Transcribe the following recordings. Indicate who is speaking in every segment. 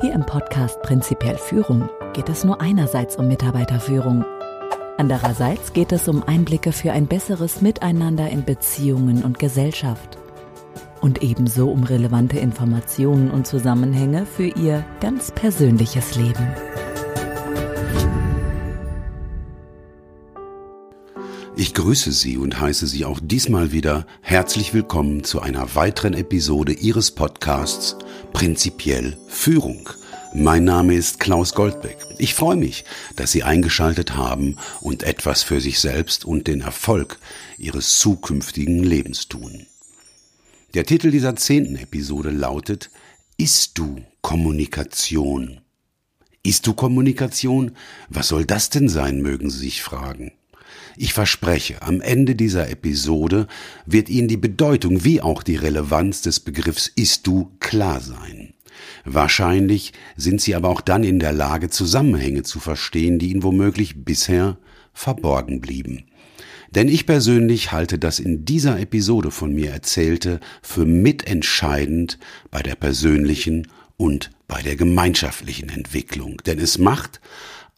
Speaker 1: Hier im Podcast Prinzipiell Führung geht es nur einerseits um Mitarbeiterführung. Andererseits geht es um Einblicke für ein besseres Miteinander in Beziehungen und Gesellschaft. Und ebenso um relevante Informationen und Zusammenhänge für Ihr ganz persönliches Leben.
Speaker 2: Ich grüße Sie und heiße Sie auch diesmal wieder herzlich willkommen zu einer weiteren Episode Ihres Podcasts Prinzipiell Führung. Mein Name ist Klaus Goldbeck. Ich freue mich, dass Sie eingeschaltet haben und etwas für sich selbst und den Erfolg Ihres zukünftigen Lebens tun. Der Titel dieser zehnten Episode lautet Ist du Kommunikation? Ist du Kommunikation? Was soll das denn sein, mögen Sie sich fragen. Ich verspreche, am Ende dieser Episode wird Ihnen die Bedeutung wie auch die Relevanz des Begriffs ist du klar sein. Wahrscheinlich sind Sie aber auch dann in der Lage, Zusammenhänge zu verstehen, die Ihnen womöglich bisher verborgen blieben. Denn ich persönlich halte das in dieser Episode von mir Erzählte für mitentscheidend bei der persönlichen und bei der gemeinschaftlichen Entwicklung. Denn es macht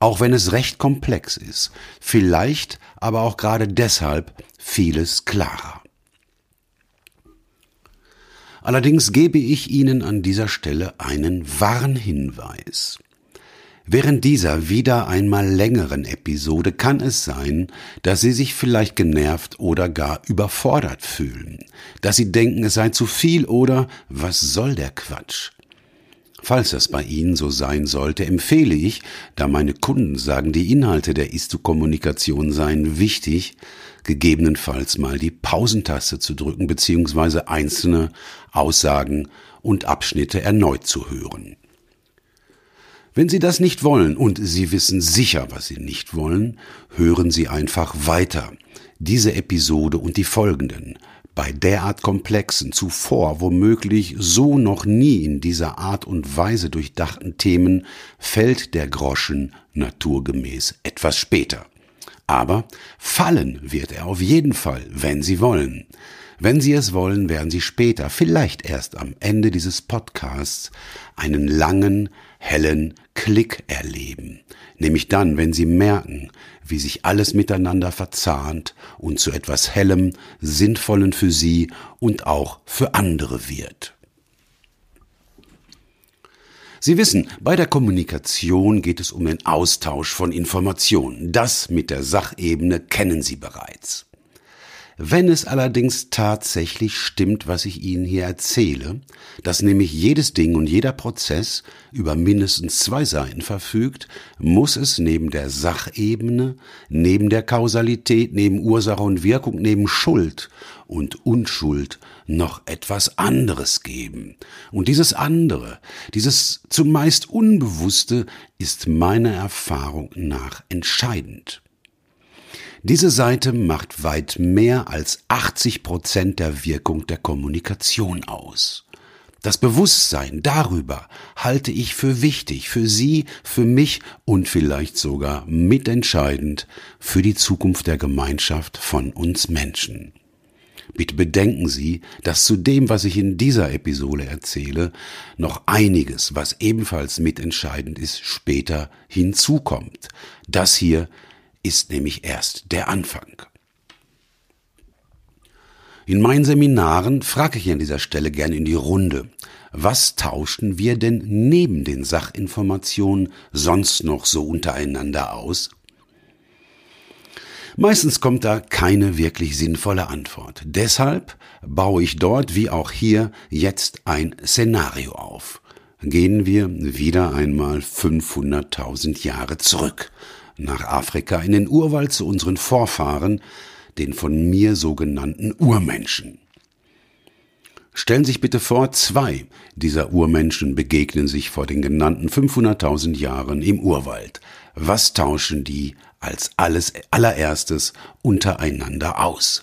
Speaker 2: auch wenn es recht komplex ist, vielleicht aber auch gerade deshalb vieles klarer. Allerdings gebe ich Ihnen an dieser Stelle einen Warnhinweis. Während dieser wieder einmal längeren Episode kann es sein, dass Sie sich vielleicht genervt oder gar überfordert fühlen, dass Sie denken, es sei zu viel oder was soll der Quatsch? Falls das bei Ihnen so sein sollte, empfehle ich, da meine Kunden sagen, die Inhalte der Ist-Kommunikation seien wichtig, gegebenenfalls mal die Pausentaste zu drücken bzw. einzelne Aussagen und Abschnitte erneut zu hören. Wenn Sie das nicht wollen und Sie wissen sicher, was Sie nicht wollen, hören Sie einfach weiter. Diese Episode und die folgenden bei derart komplexen, zuvor womöglich so noch nie in dieser Art und Weise durchdachten Themen fällt der Groschen naturgemäß etwas später. Aber fallen wird er auf jeden Fall, wenn Sie wollen. Wenn Sie es wollen, werden Sie später, vielleicht erst am Ende dieses Podcasts, einen langen, hellen Klick erleben. Nämlich dann, wenn Sie merken, wie sich alles miteinander verzahnt und zu etwas Hellem, Sinnvollen für Sie und auch für andere wird. Sie wissen, bei der Kommunikation geht es um den Austausch von Informationen. Das mit der Sachebene kennen Sie bereits. Wenn es allerdings tatsächlich stimmt, was ich Ihnen hier erzähle, dass nämlich jedes Ding und jeder Prozess über mindestens zwei Seiten verfügt, muss es neben der Sachebene, neben der Kausalität, neben Ursache und Wirkung, neben Schuld und Unschuld noch etwas anderes geben. Und dieses andere, dieses zumeist Unbewusste, ist meiner Erfahrung nach entscheidend. Diese Seite macht weit mehr als 80 Prozent der Wirkung der Kommunikation aus. Das Bewusstsein darüber halte ich für wichtig, für Sie, für mich und vielleicht sogar mitentscheidend für die Zukunft der Gemeinschaft von uns Menschen. Bitte bedenken Sie, dass zu dem, was ich in dieser Episode erzähle, noch einiges, was ebenfalls mitentscheidend ist, später hinzukommt. Das hier ist nämlich erst der Anfang. In meinen Seminaren frage ich an dieser Stelle gern in die Runde, was tauschen wir denn neben den Sachinformationen sonst noch so untereinander aus? Meistens kommt da keine wirklich sinnvolle Antwort. Deshalb baue ich dort wie auch hier jetzt ein Szenario auf. Gehen wir wieder einmal 500.000 Jahre zurück nach Afrika in den Urwald zu unseren Vorfahren, den von mir sogenannten Urmenschen. Stellen Sie sich bitte vor, zwei dieser Urmenschen begegnen sich vor den genannten 500.000 Jahren im Urwald. Was tauschen die als alles allererstes untereinander aus?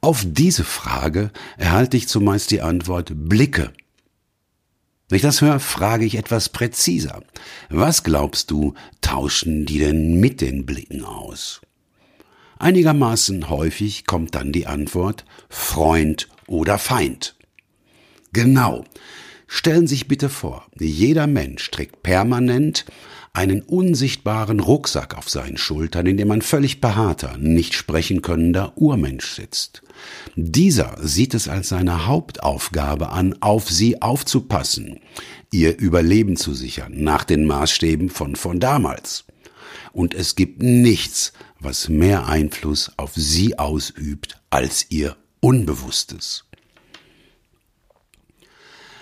Speaker 2: Auf diese Frage erhalte ich zumeist die Antwort Blicke wenn ich das höre, frage ich etwas präziser. Was glaubst du, tauschen die denn mit den Blicken aus? Einigermaßen häufig kommt dann die Antwort Freund oder Feind. Genau. Stellen Sie sich bitte vor, jeder Mensch trägt permanent einen unsichtbaren Rucksack auf seinen Schultern, in dem ein völlig behaarter, nicht sprechen könnender Urmensch sitzt. Dieser sieht es als seine Hauptaufgabe an, auf sie aufzupassen, ihr Überleben zu sichern, nach den Maßstäben von von damals. Und es gibt nichts, was mehr Einfluss auf sie ausübt als ihr Unbewusstes.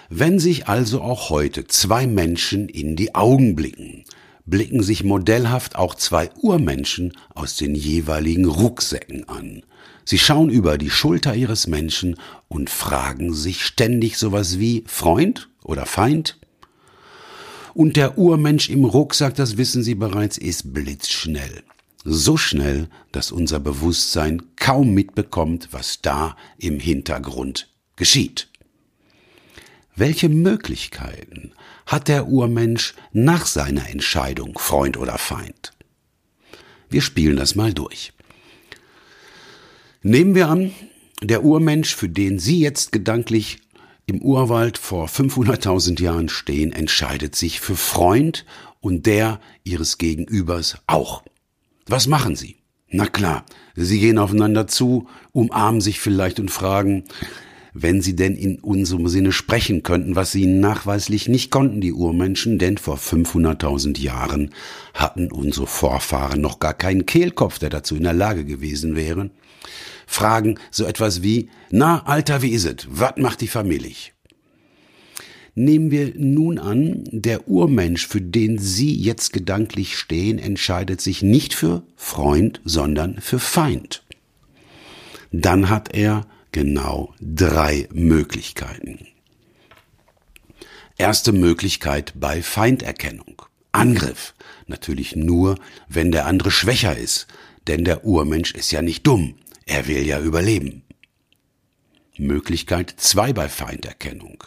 Speaker 2: Wenn sich also auch heute zwei Menschen in die Augen blicken, blicken sich modellhaft auch zwei Urmenschen aus den jeweiligen Rucksäcken an. Sie schauen über die Schulter ihres Menschen und fragen sich ständig sowas wie Freund oder Feind? Und der Urmensch im Rucksack, das wissen Sie bereits, ist blitzschnell. So schnell, dass unser Bewusstsein kaum mitbekommt, was da im Hintergrund geschieht. Welche Möglichkeiten hat der Urmensch nach seiner Entscheidung Freund oder Feind? Wir spielen das mal durch. Nehmen wir an, der Urmensch, für den Sie jetzt gedanklich im Urwald vor 500.000 Jahren stehen, entscheidet sich für Freund und der Ihres Gegenübers auch. Was machen Sie? Na klar, Sie gehen aufeinander zu, umarmen sich vielleicht und fragen, wenn sie denn in unserem Sinne sprechen könnten, was sie nachweislich nicht konnten, die Urmenschen, denn vor 500.000 Jahren hatten unsere Vorfahren noch gar keinen Kehlkopf, der dazu in der Lage gewesen wäre. Fragen so etwas wie, na, Alter, wie is it? Was macht die Familie? Nehmen wir nun an, der Urmensch, für den Sie jetzt gedanklich stehen, entscheidet sich nicht für Freund, sondern für Feind. Dann hat er genau drei Möglichkeiten. Erste Möglichkeit bei Feinderkennung. Angriff. Natürlich nur, wenn der andere schwächer ist, denn der Urmensch ist ja nicht dumm, er will ja überleben. Möglichkeit zwei bei Feinderkennung.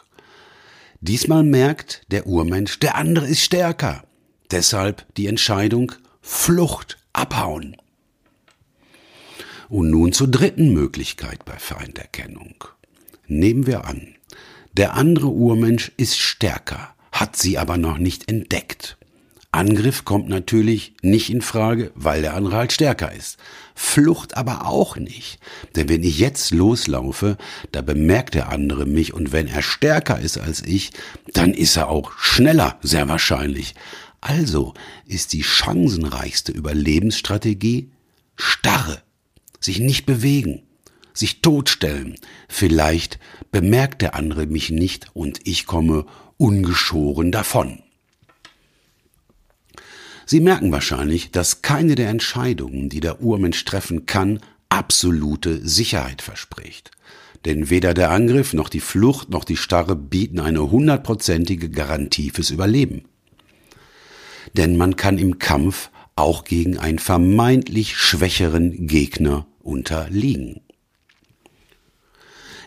Speaker 2: Diesmal merkt der Urmensch, der andere ist stärker. Deshalb die Entscheidung Flucht, abhauen. Und nun zur dritten Möglichkeit bei Feinderkennung. Nehmen wir an, der andere Urmensch ist stärker, hat sie aber noch nicht entdeckt. Angriff kommt natürlich nicht in Frage, weil der andere halt stärker ist. Flucht aber auch nicht. Denn wenn ich jetzt loslaufe, da bemerkt der andere mich und wenn er stärker ist als ich, dann ist er auch schneller, sehr wahrscheinlich. Also ist die chancenreichste Überlebensstrategie Starre sich nicht bewegen, sich totstellen. Vielleicht bemerkt der andere mich nicht und ich komme ungeschoren davon. Sie merken wahrscheinlich, dass keine der Entscheidungen, die der Urmensch treffen kann, absolute Sicherheit verspricht. Denn weder der Angriff noch die Flucht noch die Starre bieten eine hundertprozentige Garantie fürs Überleben. Denn man kann im Kampf auch gegen einen vermeintlich schwächeren Gegner unterliegen.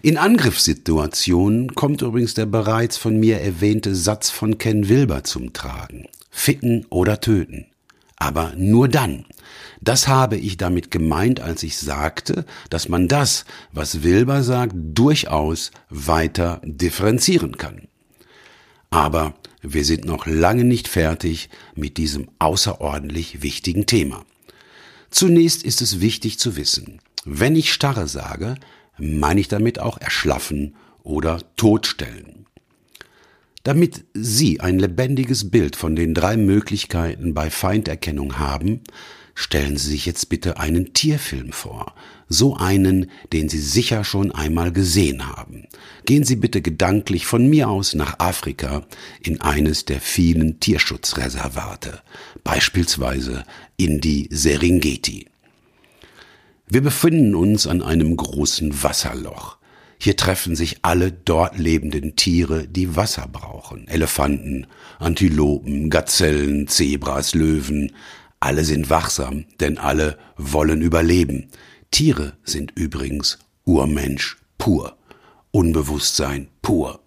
Speaker 2: In Angriffssituationen kommt übrigens der bereits von mir erwähnte Satz von Ken Wilber zum Tragen. Ficken oder töten. Aber nur dann. Das habe ich damit gemeint, als ich sagte, dass man das, was Wilber sagt, durchaus weiter differenzieren kann. Aber wir sind noch lange nicht fertig mit diesem außerordentlich wichtigen Thema. Zunächst ist es wichtig zu wissen, wenn ich starre sage, meine ich damit auch erschlaffen oder totstellen. Damit Sie ein lebendiges Bild von den drei Möglichkeiten bei Feinderkennung haben, stellen Sie sich jetzt bitte einen Tierfilm vor, so einen, den Sie sicher schon einmal gesehen haben. Gehen Sie bitte gedanklich von mir aus nach Afrika in eines der vielen Tierschutzreservate, beispielsweise in die Serengeti. Wir befinden uns an einem großen Wasserloch. Hier treffen sich alle dort lebenden Tiere, die Wasser brauchen. Elefanten, Antilopen, Gazellen, Zebras, Löwen. Alle sind wachsam, denn alle wollen überleben. Tiere sind übrigens Urmensch pur, Unbewusstsein pur.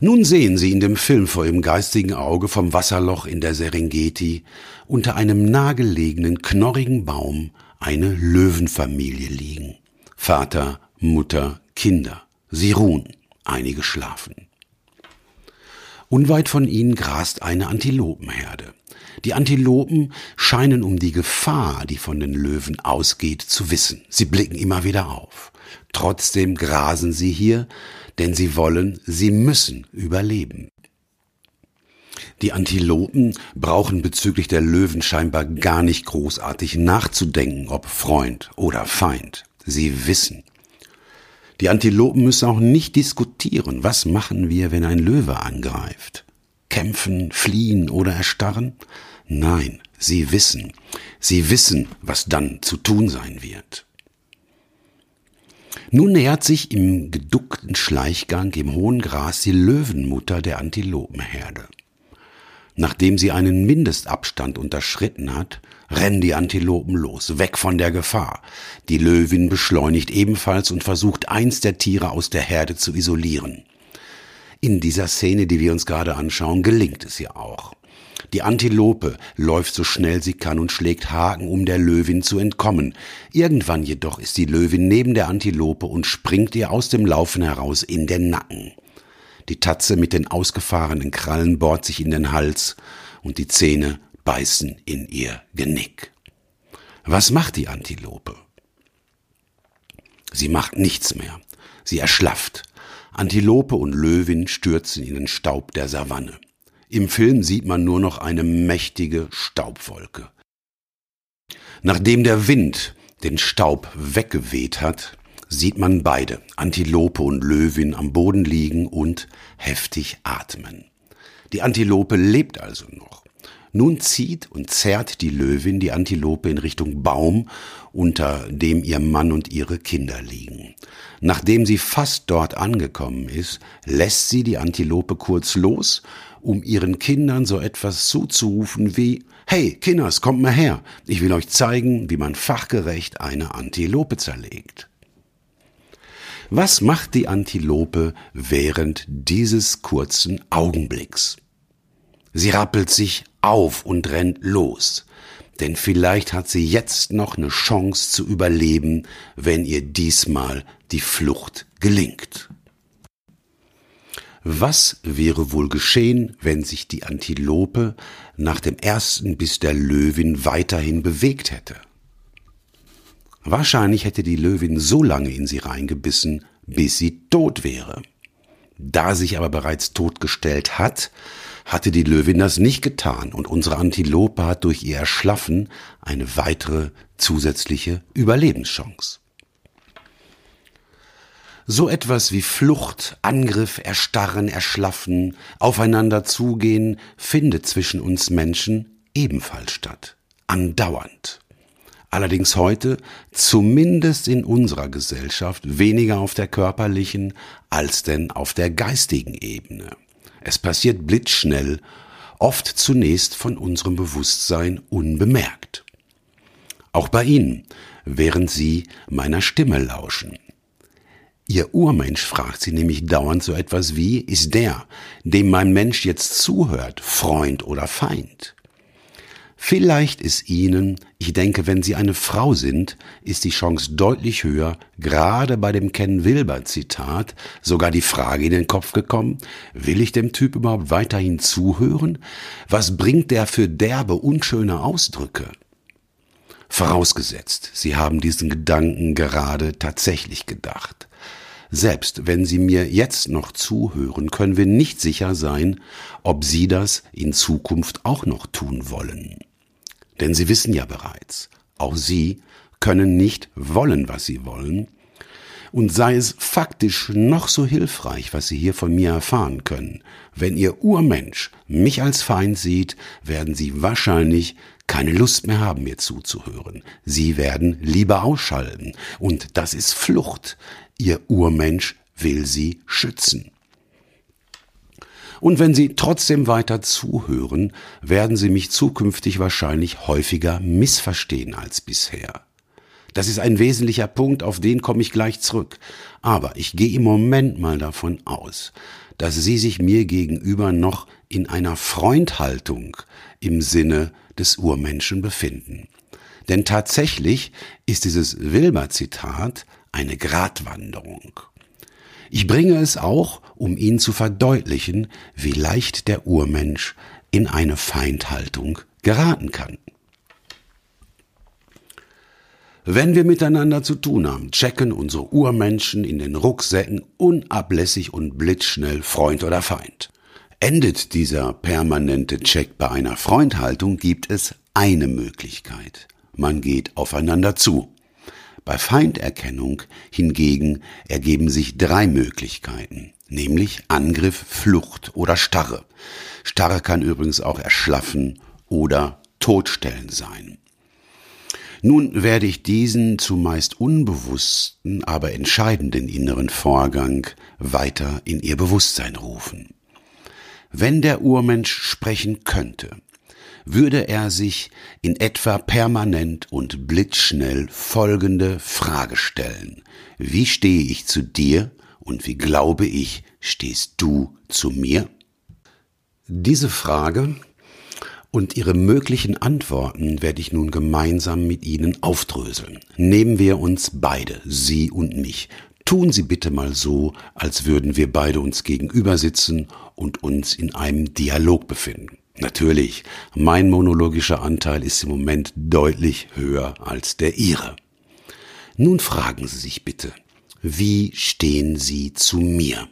Speaker 2: Nun sehen Sie in dem Film vor Ihrem geistigen Auge vom Wasserloch in der Serengeti unter einem nahegelegenen knorrigen Baum eine Löwenfamilie liegen. Vater, Mutter, Kinder. Sie ruhen, einige schlafen. Unweit von ihnen grast eine Antilopenherde. Die Antilopen scheinen um die Gefahr, die von den Löwen ausgeht, zu wissen. Sie blicken immer wieder auf. Trotzdem grasen sie hier, denn sie wollen, sie müssen überleben. Die Antilopen brauchen bezüglich der Löwen scheinbar gar nicht großartig nachzudenken, ob Freund oder Feind. Sie wissen. Die Antilopen müssen auch nicht diskutieren, was machen wir, wenn ein Löwe angreift. Kämpfen, fliehen oder erstarren? Nein, sie wissen. Sie wissen, was dann zu tun sein wird. Nun nähert sich im geduckten Schleichgang im hohen Gras die Löwenmutter der Antilopenherde. Nachdem sie einen Mindestabstand unterschritten hat, rennen die Antilopen los, weg von der Gefahr. Die Löwin beschleunigt ebenfalls und versucht eins der Tiere aus der Herde zu isolieren. In dieser Szene, die wir uns gerade anschauen, gelingt es ihr auch. Die Antilope läuft so schnell sie kann und schlägt Haken, um der Löwin zu entkommen. Irgendwann jedoch ist die Löwin neben der Antilope und springt ihr aus dem Laufen heraus in den Nacken. Die Tatze mit den ausgefahrenen Krallen bohrt sich in den Hals und die Zähne beißen in ihr Genick. Was macht die Antilope? Sie macht nichts mehr. Sie erschlafft. Antilope und Löwin stürzen in den Staub der Savanne. Im Film sieht man nur noch eine mächtige Staubwolke. Nachdem der Wind den Staub weggeweht hat, sieht man beide, Antilope und Löwin, am Boden liegen und heftig atmen. Die Antilope lebt also noch. Nun zieht und zerrt die Löwin die Antilope in Richtung Baum, unter dem ihr Mann und ihre Kinder liegen. Nachdem sie fast dort angekommen ist, lässt sie die Antilope kurz los, um ihren Kindern so etwas zuzurufen wie Hey, Kinders, kommt mal her, ich will euch zeigen, wie man fachgerecht eine Antilope zerlegt. Was macht die Antilope während dieses kurzen Augenblicks? Sie rappelt sich auf und rennt los, denn vielleicht hat sie jetzt noch eine Chance zu überleben, wenn ihr diesmal die Flucht gelingt. Was wäre wohl geschehen, wenn sich die Antilope nach dem ersten Biss der Löwin weiterhin bewegt hätte? Wahrscheinlich hätte die Löwin so lange in sie reingebissen, bis sie tot wäre. Da sich aber bereits totgestellt hat, hatte die Löwin das nicht getan und unsere Antilope hat durch ihr Erschlaffen eine weitere zusätzliche Überlebenschance. So etwas wie Flucht, Angriff, Erstarren, Erschlaffen, aufeinander zugehen, findet zwischen uns Menschen ebenfalls statt. Andauernd. Allerdings heute, zumindest in unserer Gesellschaft, weniger auf der körperlichen als denn auf der geistigen Ebene. Es passiert blitzschnell, oft zunächst von unserem Bewusstsein unbemerkt. Auch bei Ihnen, während Sie meiner Stimme lauschen. Ihr Urmensch fragt Sie nämlich dauernd so etwas wie, ist der, dem mein Mensch jetzt zuhört, Freund oder Feind? Vielleicht ist Ihnen, ich denke, wenn Sie eine Frau sind, ist die Chance deutlich höher, gerade bei dem Ken Wilber Zitat, sogar die Frage in den Kopf gekommen, will ich dem Typ überhaupt weiterhin zuhören? Was bringt der für derbe, unschöne Ausdrücke? Vorausgesetzt, Sie haben diesen Gedanken gerade tatsächlich gedacht. Selbst wenn Sie mir jetzt noch zuhören, können wir nicht sicher sein, ob Sie das in Zukunft auch noch tun wollen. Denn Sie wissen ja bereits, auch Sie können nicht wollen, was Sie wollen, und sei es faktisch noch so hilfreich, was Sie hier von mir erfahren können, wenn Ihr Urmensch mich als Feind sieht, werden Sie wahrscheinlich keine Lust mehr haben, mir zuzuhören. Sie werden lieber ausschalten, und das ist Flucht. Ihr Urmensch will Sie schützen. Und wenn Sie trotzdem weiter zuhören, werden Sie mich zukünftig wahrscheinlich häufiger missverstehen als bisher. Das ist ein wesentlicher Punkt, auf den komme ich gleich zurück. Aber ich gehe im Moment mal davon aus, dass Sie sich mir gegenüber noch in einer Freundhaltung im Sinne des Urmenschen befinden. Denn tatsächlich ist dieses Wilber-Zitat eine Gratwanderung. Ich bringe es auch, um Ihnen zu verdeutlichen, wie leicht der Urmensch in eine Feindhaltung geraten kann. Wenn wir miteinander zu tun haben, checken unsere Urmenschen in den Rucksäcken unablässig und blitzschnell Freund oder Feind. Endet dieser permanente Check bei einer Freundhaltung, gibt es eine Möglichkeit. Man geht aufeinander zu. Bei Feinderkennung hingegen ergeben sich drei Möglichkeiten, nämlich Angriff, Flucht oder Starre. Starre kann übrigens auch erschlaffen oder totstellen sein. Nun werde ich diesen zumeist unbewussten, aber entscheidenden inneren Vorgang weiter in ihr Bewusstsein rufen. Wenn der Urmensch sprechen könnte, würde er sich in etwa permanent und blitzschnell folgende Frage stellen. Wie stehe ich zu dir und wie glaube ich, stehst du zu mir? Diese Frage und ihre möglichen Antworten werde ich nun gemeinsam mit Ihnen aufdröseln. Nehmen wir uns beide, Sie und mich. Tun Sie bitte mal so, als würden wir beide uns gegenüber sitzen und uns in einem Dialog befinden. Natürlich, mein monologischer Anteil ist im Moment deutlich höher als der Ihre. Nun fragen Sie sich bitte, wie stehen Sie zu mir?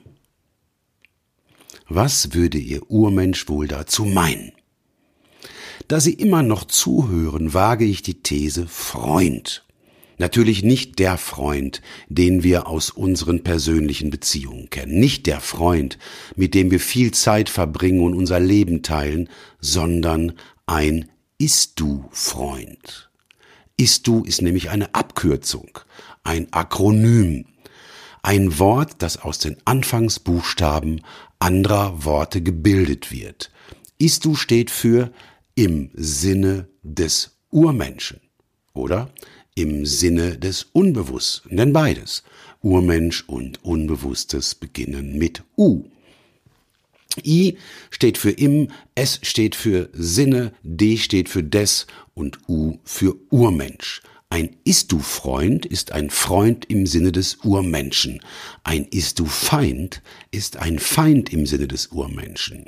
Speaker 2: Was würde Ihr Urmensch wohl dazu meinen? Da Sie immer noch zuhören, wage ich die These Freund. Natürlich nicht der Freund, den wir aus unseren persönlichen Beziehungen kennen, nicht der Freund, mit dem wir viel Zeit verbringen und unser Leben teilen, sondern ein Ist-du-Freund. Ist-du ist nämlich eine Abkürzung, ein Akronym, ein Wort, das aus den Anfangsbuchstaben anderer Worte gebildet wird. Ist-du steht für im Sinne des Urmenschen, oder? im Sinne des Unbewussten, denn beides, Urmensch und Unbewusstes beginnen mit U. I steht für im, S steht für Sinne, D steht für des und U für Urmensch. Ein Ist-du-Freund ist ein Freund im Sinne des Urmenschen. Ein Ist-du-Feind ist ein Feind im Sinne des Urmenschen.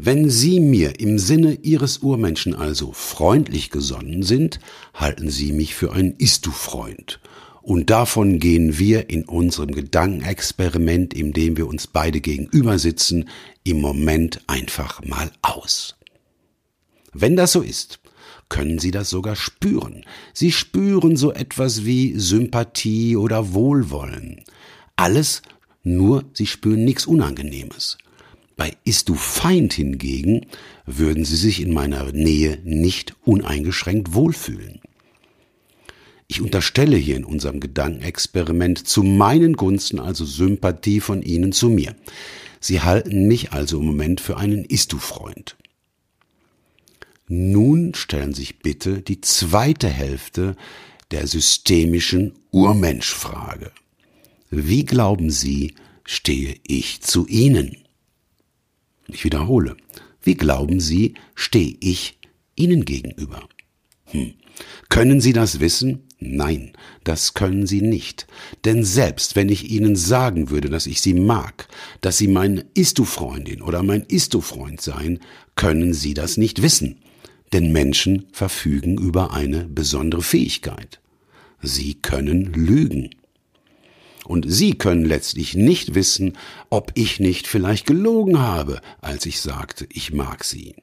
Speaker 2: Wenn Sie mir im Sinne Ihres Urmenschen also freundlich gesonnen sind, halten Sie mich für einen Ist-du-Freund. Und davon gehen wir in unserem Gedankenexperiment, in dem wir uns beide gegenüber sitzen, im Moment einfach mal aus. Wenn das so ist, können Sie das sogar spüren. Sie spüren so etwas wie Sympathie oder Wohlwollen. Alles, nur Sie spüren nichts Unangenehmes. Bei Ist du Feind hingegen würden sie sich in meiner Nähe nicht uneingeschränkt wohlfühlen. Ich unterstelle hier in unserem Gedankenexperiment zu meinen Gunsten also Sympathie von Ihnen zu mir. Sie halten mich also im Moment für einen Ist-du-Freund. Nun stellen sich bitte die zweite Hälfte der systemischen Urmenschfrage. Wie glauben Sie, stehe ich zu Ihnen? Ich wiederhole, wie glauben Sie, stehe ich Ihnen gegenüber? Hm. Können Sie das wissen? Nein, das können Sie nicht. Denn selbst wenn ich Ihnen sagen würde, dass ich Sie mag, dass Sie meine Ist-du-Freundin oder mein Ist-du-Freund seien, können Sie das nicht wissen. Denn Menschen verfügen über eine besondere Fähigkeit. Sie können lügen. Und Sie können letztlich nicht wissen, ob ich nicht vielleicht gelogen habe, als ich sagte, ich mag Sie.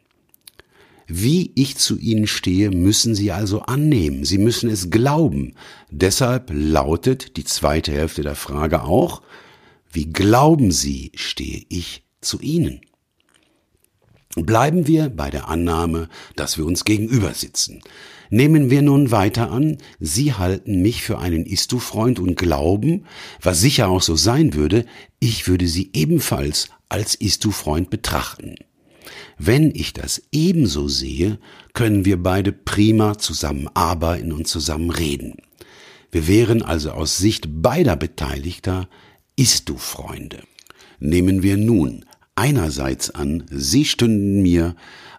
Speaker 2: Wie ich zu Ihnen stehe, müssen Sie also annehmen. Sie müssen es glauben. Deshalb lautet die zweite Hälfte der Frage auch, wie glauben Sie, stehe ich zu Ihnen? Bleiben wir bei der Annahme, dass wir uns gegenüber sitzen. Nehmen wir nun weiter an, Sie halten mich für einen Ist-du-Freund und glauben, was sicher auch so sein würde, ich würde Sie ebenfalls als Ist-du-Freund betrachten. Wenn ich das ebenso sehe, können wir beide prima zusammenarbeiten und zusammen reden. Wir wären also aus Sicht beider Beteiligter Ist-du-Freunde. Nehmen wir nun einerseits an, Sie stünden mir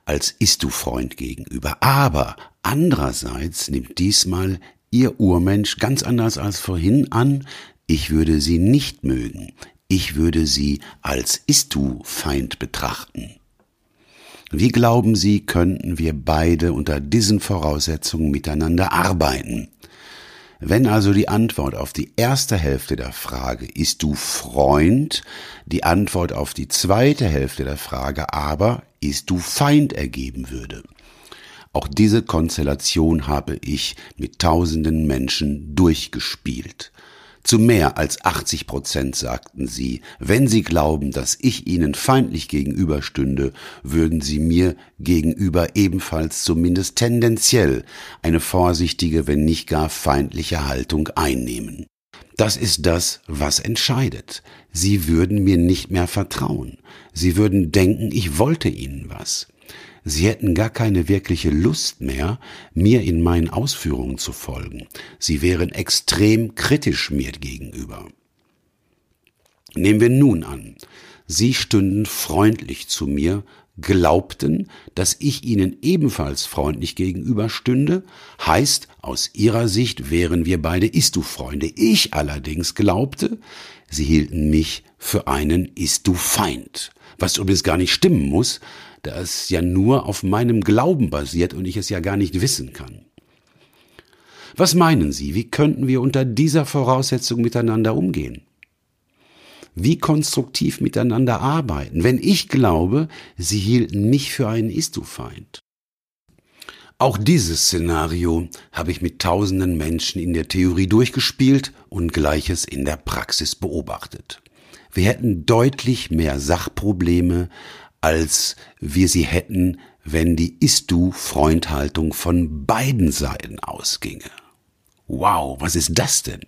Speaker 2: als Ist-du-Freund gegenüber, aber andererseits nimmt diesmal Ihr Urmensch ganz anders als vorhin an, ich würde Sie nicht mögen. ich würde sie als Ist-Du-Feind betrachten. Wie glauben Sie, könnten wir beide unter diesen Voraussetzungen miteinander arbeiten? Wenn also die Antwort auf die erste Hälfte der Frage ist du Freund, die Antwort auf die zweite Hälfte der Frage aber ist du Feind ergeben würde. Auch diese Konstellation habe ich mit tausenden Menschen durchgespielt. Zu mehr als 80 Prozent sagten sie, wenn sie glauben, dass ich ihnen feindlich gegenüberstünde, würden sie mir gegenüber ebenfalls zumindest tendenziell eine vorsichtige, wenn nicht gar feindliche Haltung einnehmen. Das ist das, was entscheidet. Sie würden mir nicht mehr vertrauen. Sie würden denken, ich wollte ihnen was. Sie hätten gar keine wirkliche Lust mehr, mir in meinen Ausführungen zu folgen. Sie wären extrem kritisch mir gegenüber. Nehmen wir nun an, Sie stünden freundlich zu mir, glaubten, dass ich ihnen ebenfalls freundlich gegenüberstünde, heißt, aus ihrer Sicht wären wir beide Ist-du-Freunde. Ich allerdings glaubte, sie hielten mich für einen Ist-du-Feind. Was übrigens gar nicht stimmen muss, da es ja nur auf meinem Glauben basiert und ich es ja gar nicht wissen kann. Was meinen Sie, wie könnten wir unter dieser Voraussetzung miteinander umgehen? Wie konstruktiv miteinander arbeiten, wenn ich glaube, Sie hielten mich für einen Ist-du-Feind? Auch dieses Szenario habe ich mit tausenden Menschen in der Theorie durchgespielt und Gleiches in der Praxis beobachtet. Wir hätten deutlich mehr Sachprobleme, als wir sie hätten, wenn die Ist-du-Freundhaltung von beiden Seiten ausginge. Wow, was ist das denn?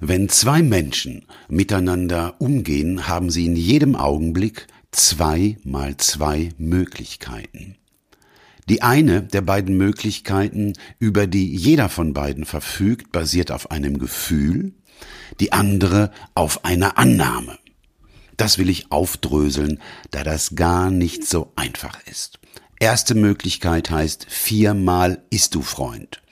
Speaker 2: Wenn zwei Menschen miteinander umgehen, haben sie in jedem Augenblick zwei mal zwei Möglichkeiten. Die eine der beiden Möglichkeiten, über die jeder von beiden verfügt, basiert auf einem Gefühl, die andere auf einer Annahme. Das will ich aufdröseln, da das gar nicht so einfach ist. Erste Möglichkeit heißt viermal ist du Freund.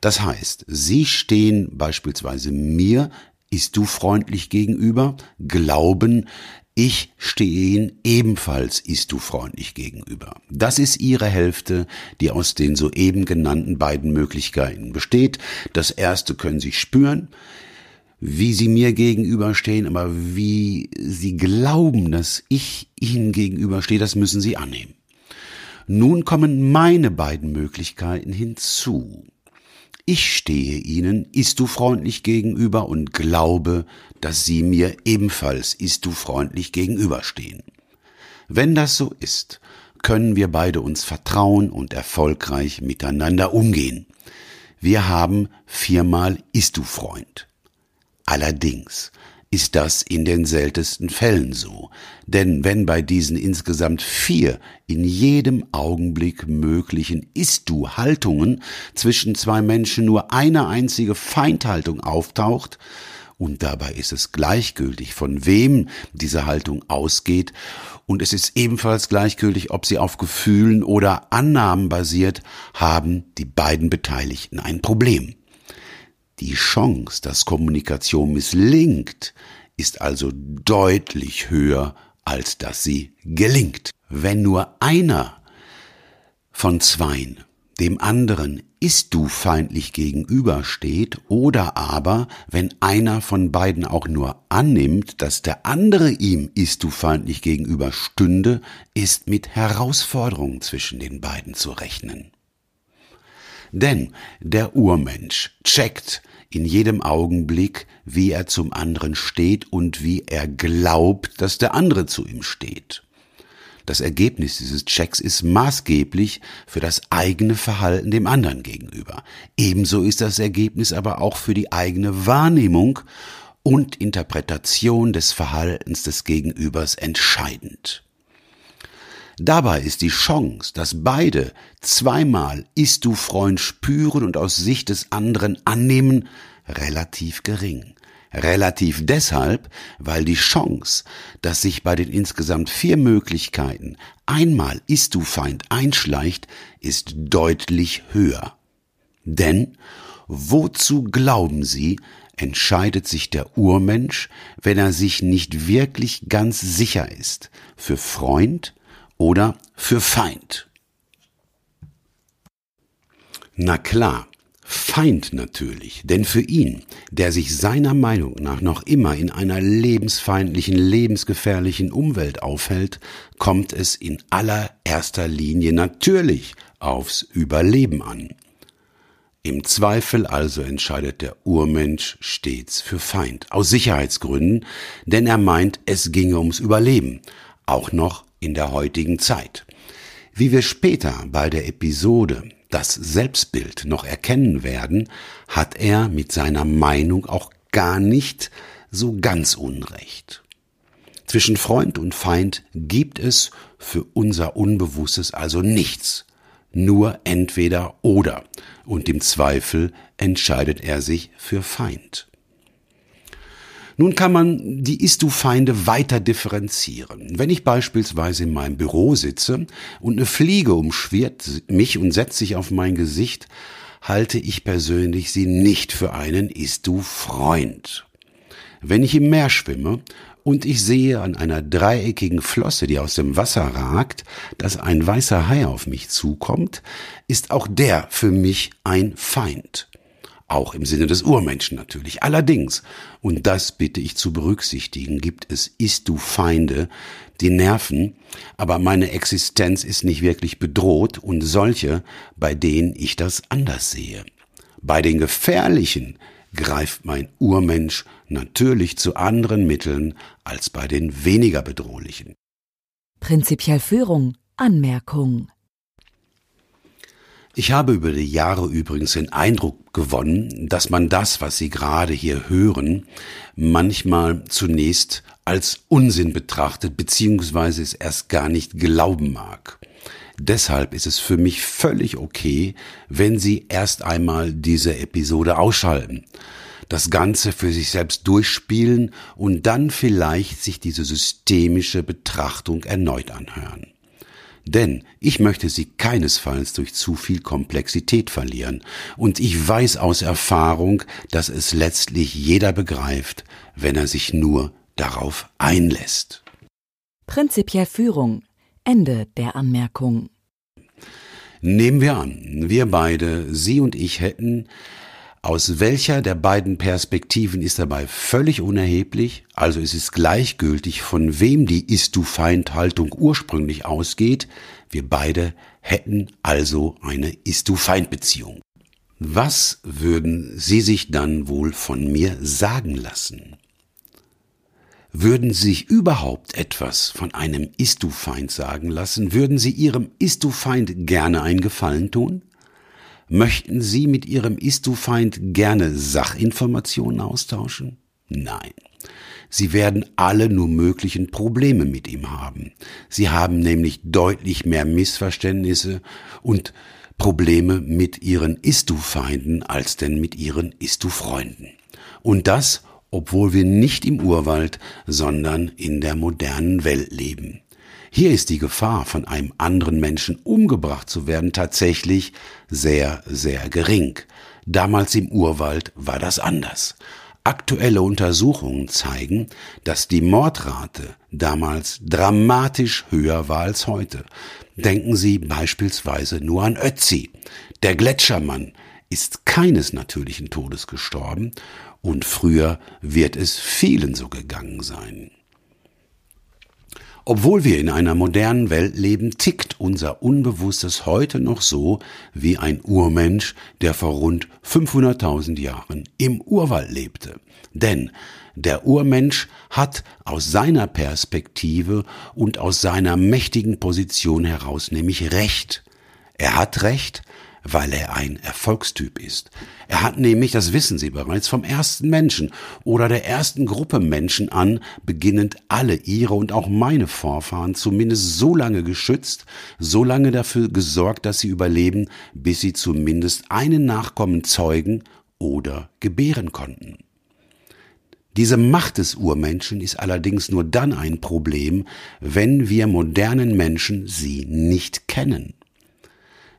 Speaker 2: Das heißt, Sie stehen beispielsweise mir, ist du freundlich gegenüber, glauben, ich stehe Ihnen ebenfalls ist du freundlich gegenüber. Das ist Ihre Hälfte, die aus den soeben genannten beiden Möglichkeiten besteht. Das erste können Sie spüren wie sie mir gegenüberstehen, aber wie sie glauben, dass ich ihnen gegenüberstehe, das müssen sie annehmen. Nun kommen meine beiden Möglichkeiten hinzu. Ich stehe ihnen, ist du freundlich gegenüber und glaube, dass sie mir ebenfalls ist du freundlich gegenüberstehen. Wenn das so ist, können wir beide uns vertrauen und erfolgreich miteinander umgehen. Wir haben viermal ist du Freund. Allerdings ist das in den seltensten Fällen so, denn wenn bei diesen insgesamt vier in jedem Augenblick möglichen Ist-du-Haltungen zwischen zwei Menschen nur eine einzige Feindhaltung auftaucht, und dabei ist es gleichgültig, von wem diese Haltung ausgeht, und es ist ebenfalls gleichgültig, ob sie auf Gefühlen oder Annahmen basiert, haben die beiden Beteiligten ein Problem. Die Chance, dass Kommunikation misslingt, ist also deutlich höher, als dass sie gelingt. Wenn nur einer von zweien dem anderen ist du feindlich gegenübersteht oder aber wenn einer von beiden auch nur annimmt, dass der andere ihm ist du feindlich gegenüberstünde, ist mit Herausforderungen zwischen den beiden zu rechnen. Denn der Urmensch checkt in jedem Augenblick, wie er zum anderen steht und wie er glaubt, dass der andere zu ihm steht. Das Ergebnis dieses Checks ist maßgeblich für das eigene Verhalten dem anderen gegenüber. Ebenso ist das Ergebnis aber auch für die eigene Wahrnehmung und Interpretation des Verhaltens des Gegenübers entscheidend. Dabei ist die Chance, dass beide zweimal ist du Freund spüren und aus Sicht des anderen annehmen, relativ gering. Relativ deshalb, weil die Chance, dass sich bei den insgesamt vier Möglichkeiten einmal ist du Feind einschleicht, ist deutlich höher. Denn wozu glauben Sie, entscheidet sich der Urmensch, wenn er sich nicht wirklich ganz sicher ist, für Freund oder für Feind. Na klar, Feind natürlich, denn für ihn, der sich seiner Meinung nach noch immer in einer lebensfeindlichen, lebensgefährlichen Umwelt aufhält, kommt es in allererster Linie natürlich aufs Überleben an. Im Zweifel also entscheidet der Urmensch stets für Feind, aus Sicherheitsgründen, denn er meint, es ginge ums Überleben, auch noch in der heutigen Zeit. Wie wir später bei der Episode das Selbstbild noch erkennen werden, hat er mit seiner Meinung auch gar nicht so ganz Unrecht. Zwischen Freund und Feind gibt es für unser Unbewusstes also nichts, nur entweder oder, und im Zweifel entscheidet er sich für Feind. Nun kann man die Ist-du-Feinde weiter differenzieren. Wenn ich beispielsweise in meinem Büro sitze und eine Fliege umschwirrt mich und setzt sich auf mein Gesicht, halte ich persönlich sie nicht für einen Ist-du-Freund. Wenn ich im Meer schwimme und ich sehe an einer dreieckigen Flosse, die aus dem Wasser ragt, dass ein weißer Hai auf mich zukommt, ist auch der für mich ein Feind. Auch im Sinne des Urmenschen natürlich. Allerdings, und das bitte ich zu berücksichtigen, gibt es Ist du Feinde, die nerven, aber meine Existenz ist nicht wirklich bedroht und solche, bei denen ich das anders sehe. Bei den gefährlichen greift mein Urmensch natürlich zu anderen Mitteln als bei den weniger bedrohlichen.
Speaker 1: Prinzipiell Führung, Anmerkung.
Speaker 2: Ich habe über die Jahre übrigens den Eindruck gewonnen, dass man das, was Sie gerade hier hören, manchmal zunächst als Unsinn betrachtet beziehungsweise es erst gar nicht glauben mag. Deshalb ist es für mich völlig okay, wenn Sie erst einmal diese Episode ausschalten, das Ganze für sich selbst durchspielen und dann vielleicht sich diese systemische Betrachtung erneut anhören. Denn ich möchte sie keinesfalls durch zu viel Komplexität verlieren, und ich weiß aus Erfahrung, dass es letztlich jeder begreift, wenn er sich nur darauf einlässt.
Speaker 1: Prinzipiell Führung. Ende der Anmerkung.
Speaker 2: Nehmen wir an, wir beide, Sie und ich hätten aus welcher der beiden Perspektiven ist dabei völlig unerheblich, also es ist gleichgültig, von wem die Ist-du-Feind-Haltung ursprünglich ausgeht, wir beide hätten also eine Ist-du-Feind-Beziehung. Was würden Sie sich dann wohl von mir sagen lassen? Würden Sie sich überhaupt etwas von einem Ist-du-Feind sagen lassen? Würden Sie Ihrem Ist-du-Feind gerne einen Gefallen tun? Möchten Sie mit Ihrem Ist-du-Feind gerne Sachinformationen austauschen? Nein. Sie werden alle nur möglichen Probleme mit ihm haben. Sie haben nämlich deutlich mehr Missverständnisse und Probleme mit ihren Ist-du-Feinden als denn mit ihren Ist-du-Freunden. Und das, obwohl wir nicht im Urwald, sondern in der modernen Welt leben. Hier ist die Gefahr, von einem anderen Menschen umgebracht zu werden, tatsächlich sehr, sehr gering. Damals im Urwald war das anders. Aktuelle Untersuchungen zeigen, dass die Mordrate damals dramatisch höher war als heute. Denken Sie beispielsweise nur an Ötzi. Der Gletschermann ist keines natürlichen Todes gestorben und früher wird es vielen so gegangen sein. Obwohl wir in einer modernen Welt leben, tickt unser Unbewusstes heute noch so wie ein Urmensch, der vor rund 500.000 Jahren im Urwald lebte. Denn der Urmensch hat aus seiner Perspektive und aus seiner mächtigen Position heraus nämlich Recht. Er hat Recht, weil er ein Erfolgstyp ist. Er hat nämlich, das wissen Sie bereits, vom ersten Menschen oder der ersten Gruppe Menschen an, beginnend alle ihre und auch meine Vorfahren zumindest so lange geschützt, so lange dafür gesorgt, dass sie überleben, bis sie zumindest einen Nachkommen zeugen oder gebären konnten. Diese Macht des Urmenschen ist allerdings nur dann ein Problem, wenn wir modernen Menschen sie nicht kennen.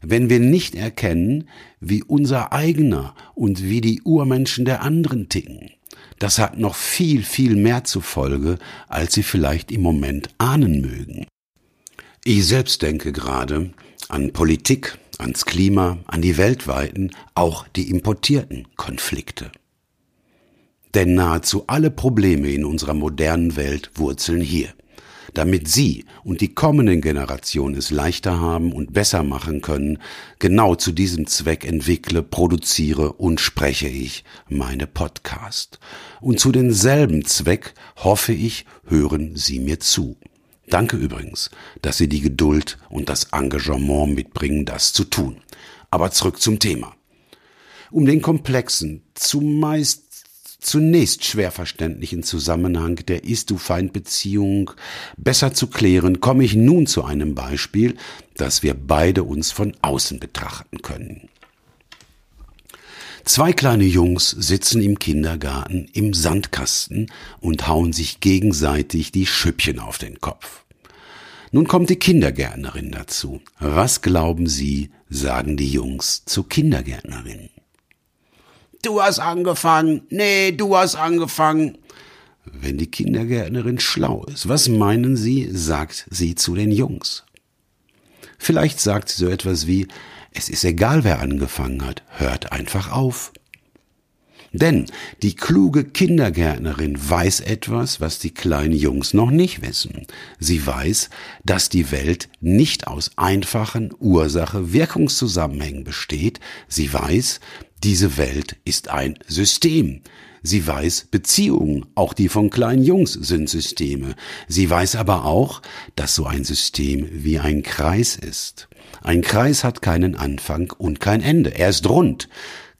Speaker 2: Wenn wir nicht erkennen, wie unser eigener und wie die Urmenschen der anderen ticken. Das hat noch viel, viel mehr zur Folge, als Sie vielleicht im Moment ahnen mögen. Ich selbst denke gerade an Politik, ans Klima, an die weltweiten, auch die importierten Konflikte. Denn nahezu alle Probleme in unserer modernen Welt wurzeln hier. Damit Sie und die kommenden Generationen es leichter haben und besser machen können, genau zu diesem Zweck entwickle, produziere und spreche ich meine Podcast. Und zu denselben Zweck hoffe ich, hören Sie mir zu. Danke übrigens, dass Sie die Geduld und das Engagement mitbringen, das zu tun. Aber zurück zum Thema. Um den komplexen, zumeist zunächst schwer verständlichen Zusammenhang der Ist-du-Feind-Beziehung besser zu klären, komme ich nun zu einem Beispiel, das wir beide uns von außen betrachten können. Zwei kleine Jungs sitzen im Kindergarten im Sandkasten und hauen sich gegenseitig die Schüppchen auf den Kopf. Nun kommt die Kindergärtnerin dazu. Was glauben Sie, sagen die Jungs zur Kindergärtnerin? Du hast angefangen. Nee, du hast angefangen. Wenn die Kindergärtnerin schlau ist, was meinen Sie, sagt sie zu den Jungs? Vielleicht sagt sie so etwas wie, es ist egal, wer angefangen hat, hört einfach auf. Denn die kluge Kindergärtnerin weiß etwas, was die kleinen Jungs noch nicht wissen. Sie weiß, dass die Welt nicht aus einfachen Ursache-Wirkungszusammenhängen besteht. Sie weiß, diese Welt ist ein System. Sie weiß Beziehungen, auch die von kleinen Jungs sind Systeme. Sie weiß aber auch, dass so ein System wie ein Kreis ist. Ein Kreis hat keinen Anfang und kein Ende. Er ist rund.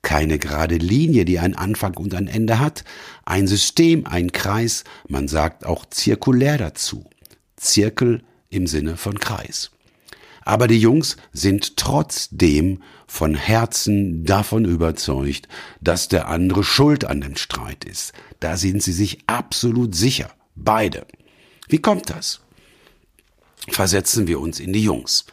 Speaker 2: Keine gerade Linie, die einen Anfang und ein Ende hat. Ein System, ein Kreis, man sagt auch zirkulär dazu. Zirkel im Sinne von Kreis. Aber die Jungs sind trotzdem von Herzen davon überzeugt, dass der andere schuld an dem Streit ist. Da sind sie sich absolut sicher. Beide. Wie kommt das? Versetzen wir uns in die Jungs.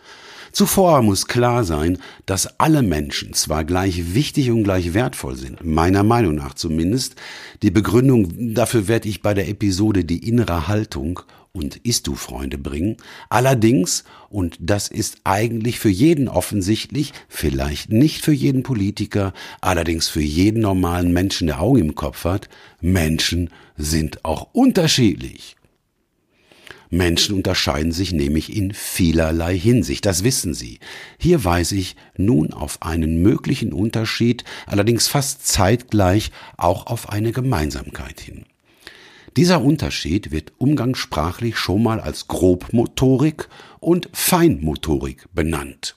Speaker 2: Zuvor muss klar sein, dass alle Menschen zwar gleich wichtig und gleich wertvoll sind, meiner Meinung nach zumindest. Die Begründung dafür werde ich bei der Episode Die innere Haltung und Ist-Du-Freunde bringen. Allerdings, und das ist eigentlich für jeden offensichtlich, vielleicht nicht für jeden Politiker, allerdings für jeden normalen Menschen, der Augen im Kopf hat, Menschen sind auch unterschiedlich. Menschen unterscheiden sich nämlich in vielerlei Hinsicht, das wissen Sie. Hier weise ich nun auf einen möglichen Unterschied, allerdings fast zeitgleich auch auf eine Gemeinsamkeit hin. Dieser Unterschied wird umgangssprachlich schon mal als Grobmotorik und Feinmotorik benannt.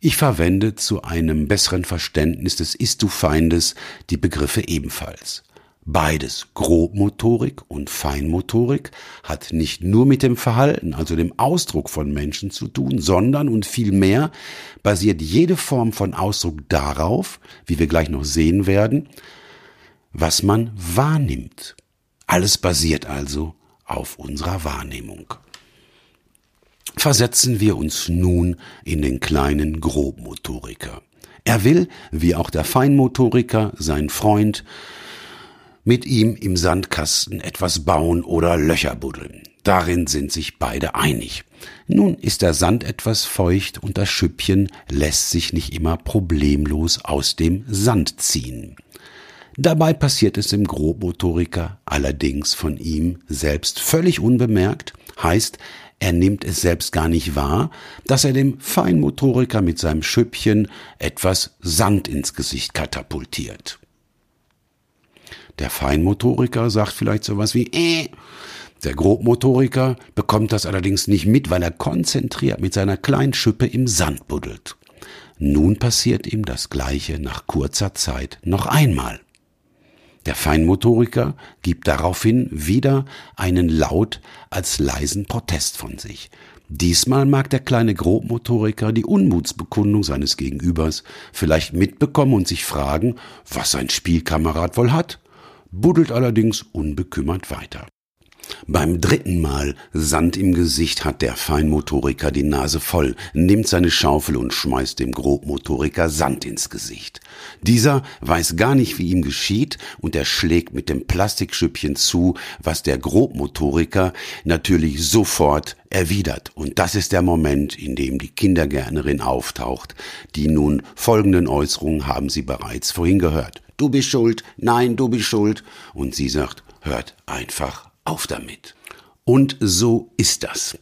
Speaker 2: Ich verwende zu einem besseren Verständnis des Ist-du-Feindes die Begriffe ebenfalls. Beides, Grobmotorik und Feinmotorik, hat nicht nur mit dem Verhalten, also dem Ausdruck von Menschen zu tun, sondern und vielmehr basiert jede Form von Ausdruck darauf, wie wir gleich noch sehen werden, was man wahrnimmt. Alles basiert also auf unserer Wahrnehmung. Versetzen wir uns nun in den kleinen Grobmotoriker. Er will, wie auch der Feinmotoriker, sein Freund, mit ihm im Sandkasten etwas bauen oder Löcher buddeln. Darin sind sich beide einig. Nun ist der Sand etwas feucht und das Schüppchen lässt sich nicht immer problemlos aus dem Sand ziehen. Dabei passiert es dem Grobmotoriker allerdings von ihm selbst völlig unbemerkt, heißt, er nimmt es selbst gar nicht wahr, dass er dem Feinmotoriker mit seinem Schüppchen etwas Sand ins Gesicht katapultiert. Der Feinmotoriker sagt vielleicht sowas wie äh. Der Grobmotoriker bekommt das allerdings nicht mit, weil er konzentriert mit seiner kleinen Schüppe im Sand buddelt. Nun passiert ihm das Gleiche nach kurzer Zeit noch einmal. Der Feinmotoriker gibt daraufhin wieder einen Laut als leisen Protest von sich. Diesmal mag der kleine Grobmotoriker die Unmutsbekundung seines Gegenübers vielleicht mitbekommen und sich fragen, was sein Spielkamerad wohl hat, buddelt allerdings unbekümmert weiter. Beim dritten Mal Sand im Gesicht hat der Feinmotoriker die Nase voll, nimmt seine Schaufel und schmeißt dem Grobmotoriker Sand ins Gesicht. Dieser weiß gar nicht, wie ihm geschieht, und er schlägt mit dem Plastikschüppchen zu, was der Grobmotoriker natürlich sofort erwidert. Und das ist der Moment, in dem die Kindergärtnerin auftaucht. Die nun folgenden Äußerungen haben Sie bereits vorhin gehört. Du bist schuld, nein, du bist schuld. Und sie sagt, hört einfach auf damit. Und so ist das,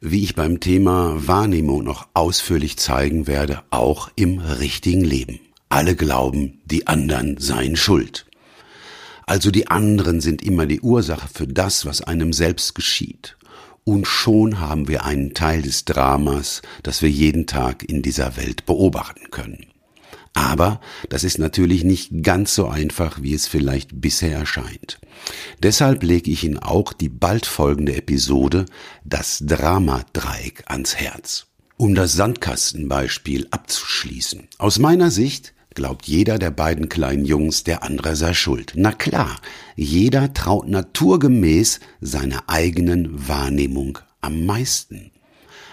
Speaker 2: wie ich beim Thema Wahrnehmung noch ausführlich zeigen werde, auch im richtigen Leben. Alle glauben, die anderen seien schuld. Also die anderen sind immer die Ursache für das, was einem selbst geschieht. Und schon haben wir einen Teil des Dramas, das wir jeden Tag in dieser Welt beobachten können. Aber das ist natürlich nicht ganz so einfach, wie es vielleicht bisher erscheint. Deshalb lege ich Ihnen auch die bald folgende Episode Das Dramadreieck ans Herz. Um das Sandkastenbeispiel abzuschließen. Aus meiner Sicht glaubt jeder der beiden kleinen Jungs, der andere sei schuld. Na klar, jeder traut naturgemäß seiner eigenen Wahrnehmung am meisten.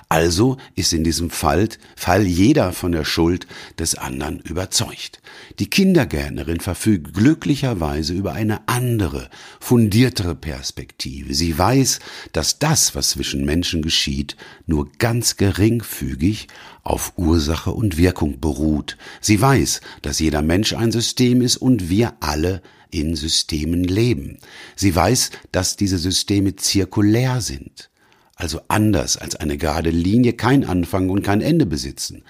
Speaker 2: Also ist in diesem Fall, Fall jeder von der Schuld des anderen überzeugt. Die Kindergärtnerin verfügt glücklicherweise über eine andere, fundiertere Perspektive. Sie weiß, dass das, was zwischen Menschen geschieht, nur ganz geringfügig auf Ursache und Wirkung beruht. Sie weiß, dass jeder Mensch ein System ist und wir alle in Systemen leben. Sie weiß, dass diese Systeme zirkulär sind also anders als eine gerade Linie, kein Anfang und kein Ende besitzen,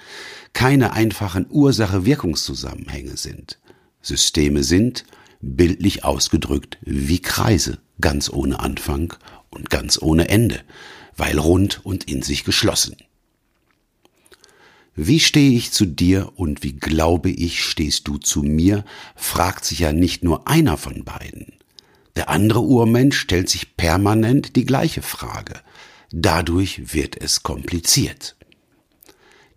Speaker 2: keine einfachen Ursache-Wirkungszusammenhänge sind. Systeme sind, bildlich ausgedrückt, wie Kreise, ganz ohne Anfang und ganz ohne Ende, weil rund und in sich geschlossen. Wie stehe ich zu dir und wie glaube ich, stehst du zu mir, fragt sich ja nicht nur einer von beiden. Der andere Urmensch stellt sich permanent die gleiche Frage. Dadurch wird es kompliziert.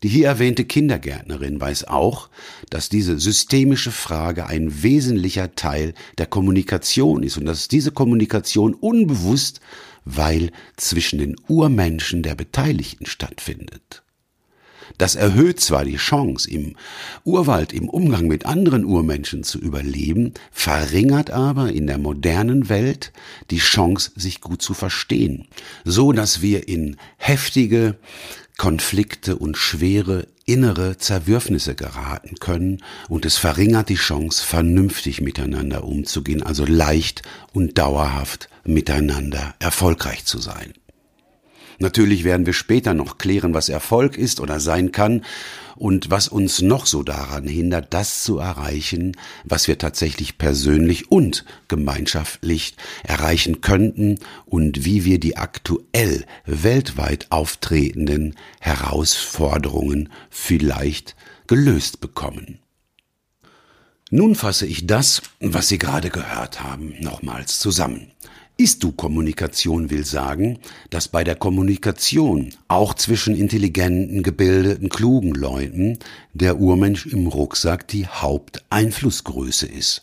Speaker 2: Die hier erwähnte Kindergärtnerin weiß auch, dass diese systemische Frage ein wesentlicher Teil der Kommunikation ist und dass diese Kommunikation unbewusst, weil zwischen den Urmenschen der Beteiligten stattfindet. Das erhöht zwar die Chance, im Urwald im Umgang mit anderen Urmenschen zu überleben, verringert aber in der modernen Welt die Chance, sich gut zu verstehen, so dass wir in heftige Konflikte und schwere innere Zerwürfnisse geraten können und es verringert die Chance, vernünftig miteinander umzugehen, also leicht und dauerhaft miteinander erfolgreich zu sein. Natürlich werden wir später noch klären, was Erfolg ist oder sein kann und was uns noch so daran hindert, das zu erreichen, was wir tatsächlich persönlich und gemeinschaftlich erreichen könnten und wie wir die aktuell weltweit auftretenden Herausforderungen vielleicht gelöst bekommen. Nun fasse ich das, was Sie gerade gehört haben, nochmals zusammen. Ist-du-Kommunikation will sagen, dass bei der Kommunikation auch zwischen intelligenten, gebildeten, klugen Leuten der Urmensch im Rucksack die Haupteinflussgröße ist.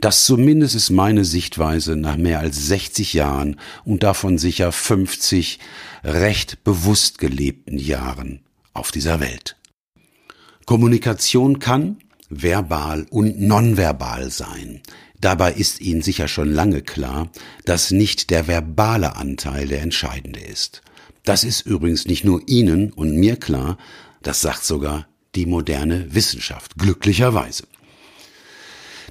Speaker 2: Das zumindest ist meine Sichtweise nach mehr als 60 Jahren und davon sicher 50 recht bewusst gelebten Jahren auf dieser Welt. Kommunikation kann verbal und nonverbal sein. Dabei ist Ihnen sicher schon lange klar, dass nicht der verbale Anteil der entscheidende ist. Das ist übrigens nicht nur Ihnen und mir klar, das sagt sogar die moderne Wissenschaft, glücklicherweise.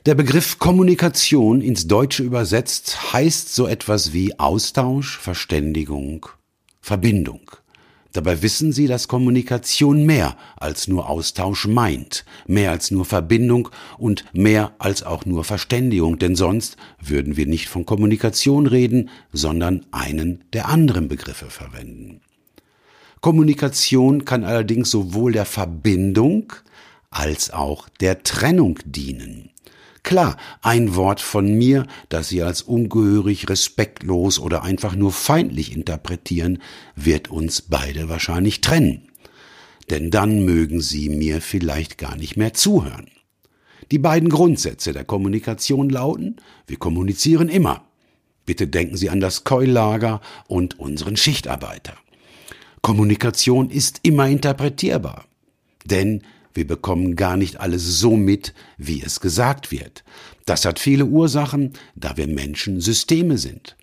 Speaker 2: Der Begriff Kommunikation ins Deutsche übersetzt heißt so etwas wie Austausch, Verständigung, Verbindung. Dabei wissen Sie, dass Kommunikation mehr als nur Austausch meint, mehr als nur Verbindung und mehr als auch nur Verständigung, denn sonst würden wir nicht von Kommunikation reden, sondern einen der anderen Begriffe verwenden. Kommunikation kann allerdings sowohl der Verbindung als auch der Trennung dienen. Klar, ein Wort von mir, das Sie als ungehörig, respektlos oder einfach nur feindlich interpretieren, wird uns beide wahrscheinlich trennen. Denn dann mögen Sie mir vielleicht gar nicht mehr zuhören. Die beiden Grundsätze der Kommunikation lauten, wir kommunizieren immer. Bitte denken Sie an das Keullager und unseren Schichtarbeiter. Kommunikation ist immer interpretierbar, denn wir bekommen gar nicht alles so mit, wie es gesagt wird. Das hat viele Ursachen, da wir Menschen Systeme sind.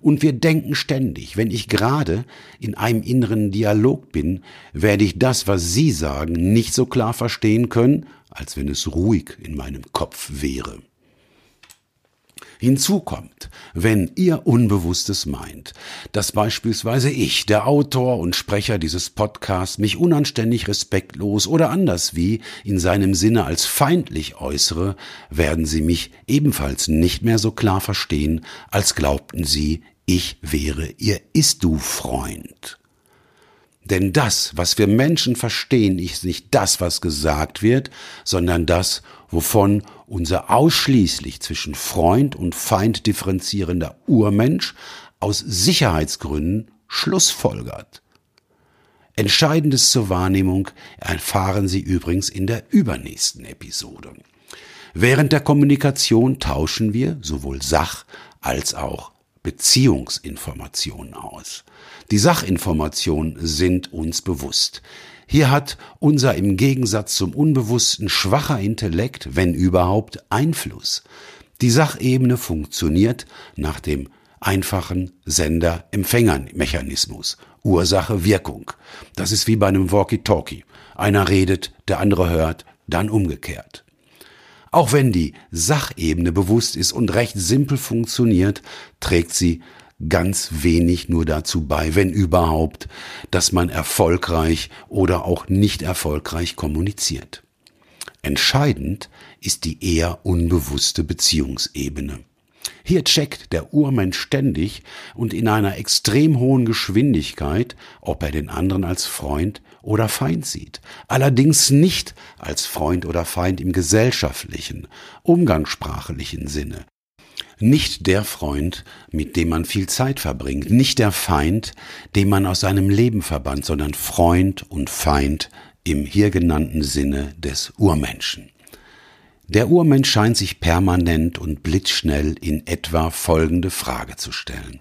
Speaker 2: Und wir denken ständig, wenn ich gerade in einem inneren Dialog bin, werde ich das, was Sie sagen, nicht so klar verstehen können, als wenn es ruhig in meinem Kopf wäre. Hinzu kommt, wenn ihr Unbewusstes meint, dass beispielsweise ich, der Autor und Sprecher dieses Podcasts, mich unanständig, respektlos oder anders wie in seinem Sinne als feindlich äußere, werden Sie mich ebenfalls nicht mehr so klar verstehen, als glaubten Sie, ich wäre Ihr Ist-Du-Freund. Denn das, was wir Menschen verstehen, ist nicht das, was gesagt wird, sondern das, wovon unser ausschließlich zwischen Freund und Feind differenzierender Urmensch aus Sicherheitsgründen Schlussfolgert. Entscheidendes zur Wahrnehmung erfahren Sie übrigens in der übernächsten Episode. Während der Kommunikation tauschen wir sowohl Sach- als auch Beziehungsinformationen aus. Die Sachinformationen sind uns bewusst. Hier hat unser im Gegensatz zum Unbewussten schwacher Intellekt, wenn überhaupt, Einfluss. Die Sachebene funktioniert nach dem einfachen Sender-Empfänger-Mechanismus. Ursache, Wirkung. Das ist wie bei einem Walkie-Talkie. Einer redet, der andere hört, dann umgekehrt. Auch wenn die Sachebene bewusst ist und recht simpel funktioniert, trägt sie ganz wenig nur dazu bei, wenn überhaupt, dass man erfolgreich oder auch nicht erfolgreich kommuniziert. Entscheidend ist die eher unbewusste Beziehungsebene. Hier checkt der Urmensch ständig und in einer extrem hohen Geschwindigkeit, ob er den anderen als Freund oder Feind sieht. Allerdings nicht als Freund oder Feind im gesellschaftlichen, umgangssprachlichen Sinne, nicht der Freund, mit dem man viel Zeit verbringt, nicht der Feind, den man aus seinem Leben verbannt, sondern Freund und Feind im hier genannten Sinne des Urmenschen. Der Urmensch scheint sich permanent und blitzschnell in etwa folgende Frage zu stellen.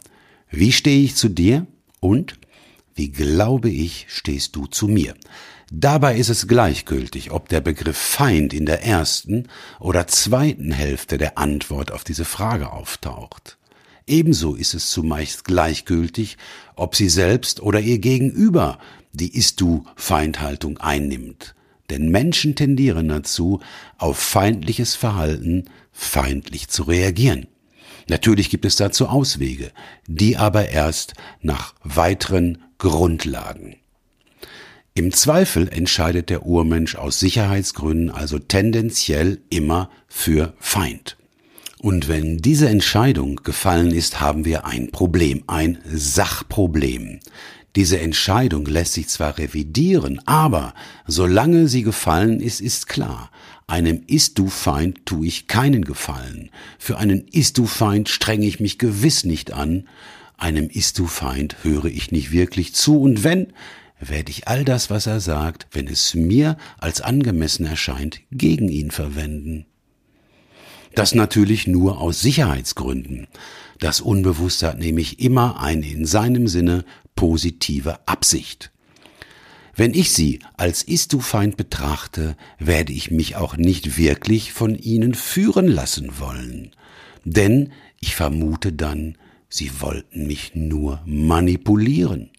Speaker 2: Wie stehe ich zu dir? Und wie glaube ich, stehst du zu mir? Dabei ist es gleichgültig, ob der Begriff Feind in der ersten oder zweiten Hälfte der Antwort auf diese Frage auftaucht. Ebenso ist es zumeist gleichgültig, ob sie selbst oder ihr Gegenüber die Ist-du-Feindhaltung einnimmt. Denn Menschen tendieren dazu, auf feindliches Verhalten feindlich zu reagieren. Natürlich gibt es dazu Auswege, die aber erst nach weiteren Grundlagen. Im Zweifel entscheidet der Urmensch aus Sicherheitsgründen also tendenziell immer für Feind. Und wenn diese Entscheidung gefallen ist, haben wir ein Problem, ein Sachproblem. Diese Entscheidung lässt sich zwar revidieren, aber solange sie gefallen ist, ist klar, einem Ist-du-Feind tue ich keinen Gefallen. Für einen Ist-du-Feind strenge ich mich gewiss nicht an. Einem Ist-du-Feind höre ich nicht wirklich zu. Und wenn, werde ich all das, was er sagt, wenn es mir als angemessen erscheint, gegen ihn verwenden. Das natürlich nur aus Sicherheitsgründen. Das Unbewusste hat nämlich immer eine in seinem Sinne positive Absicht. Wenn ich sie als Ist-du-Feind betrachte, werde ich mich auch nicht wirklich von ihnen führen lassen wollen. Denn ich vermute dann, sie wollten mich nur manipulieren.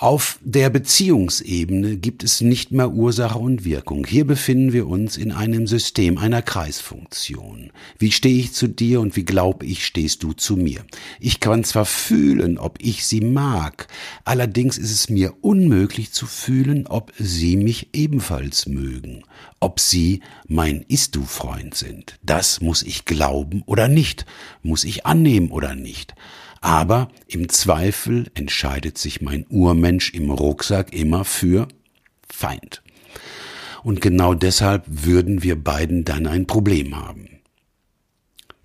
Speaker 2: Auf der Beziehungsebene gibt es nicht mehr Ursache und Wirkung. Hier befinden wir uns in einem System einer Kreisfunktion. Wie stehe ich zu dir und wie glaube ich, stehst du zu mir? Ich kann zwar fühlen, ob ich sie mag, allerdings ist es mir unmöglich zu fühlen, ob sie mich ebenfalls mögen, ob sie mein Ist-du-Freund sind. Das muss ich glauben oder nicht, muss ich annehmen oder nicht. Aber im Zweifel entscheidet sich mein Urmensch im Rucksack immer für Feind. Und genau deshalb würden wir beiden dann ein Problem haben.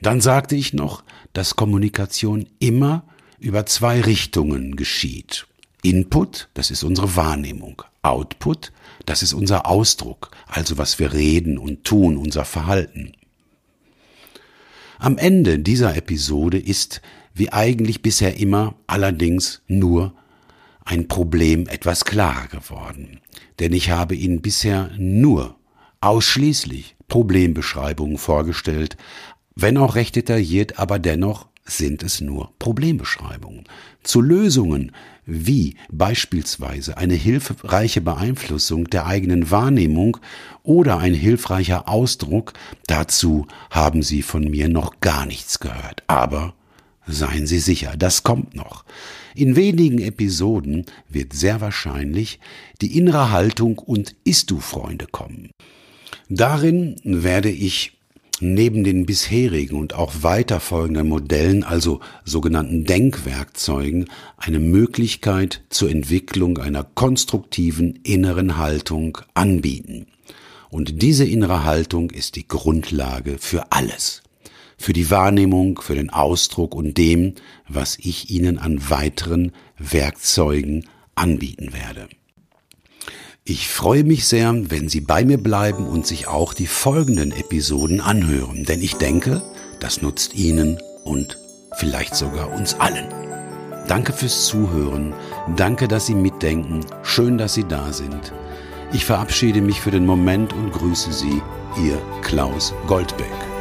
Speaker 2: Dann sagte ich noch, dass Kommunikation immer über zwei Richtungen geschieht. Input, das ist unsere Wahrnehmung. Output, das ist unser Ausdruck, also was wir reden und tun, unser Verhalten. Am Ende dieser Episode ist, wie eigentlich bisher immer, allerdings nur ein Problem etwas klarer geworden. Denn ich habe Ihnen bisher nur ausschließlich Problembeschreibungen vorgestellt, wenn auch recht detailliert, aber dennoch sind es nur Problembeschreibungen. Zu Lösungen wie beispielsweise eine hilfreiche Beeinflussung der eigenen Wahrnehmung oder ein hilfreicher Ausdruck, dazu haben Sie von mir noch gar nichts gehört. Aber seien Sie sicher, das kommt noch. In wenigen Episoden wird sehr wahrscheinlich die innere Haltung und Ist-du-Freunde kommen. Darin werde ich neben den bisherigen und auch weiterfolgenden Modellen, also sogenannten Denkwerkzeugen, eine Möglichkeit zur Entwicklung einer konstruktiven inneren Haltung anbieten. Und diese innere Haltung ist die Grundlage für alles. Für die Wahrnehmung, für den Ausdruck und dem, was ich Ihnen an weiteren Werkzeugen anbieten werde. Ich freue mich sehr, wenn Sie bei mir bleiben und sich auch die folgenden Episoden anhören, denn ich denke, das nutzt Ihnen und vielleicht sogar uns allen. Danke fürs Zuhören, danke, dass Sie mitdenken, schön, dass Sie da sind. Ich verabschiede mich für den Moment und grüße Sie, Ihr Klaus Goldbeck.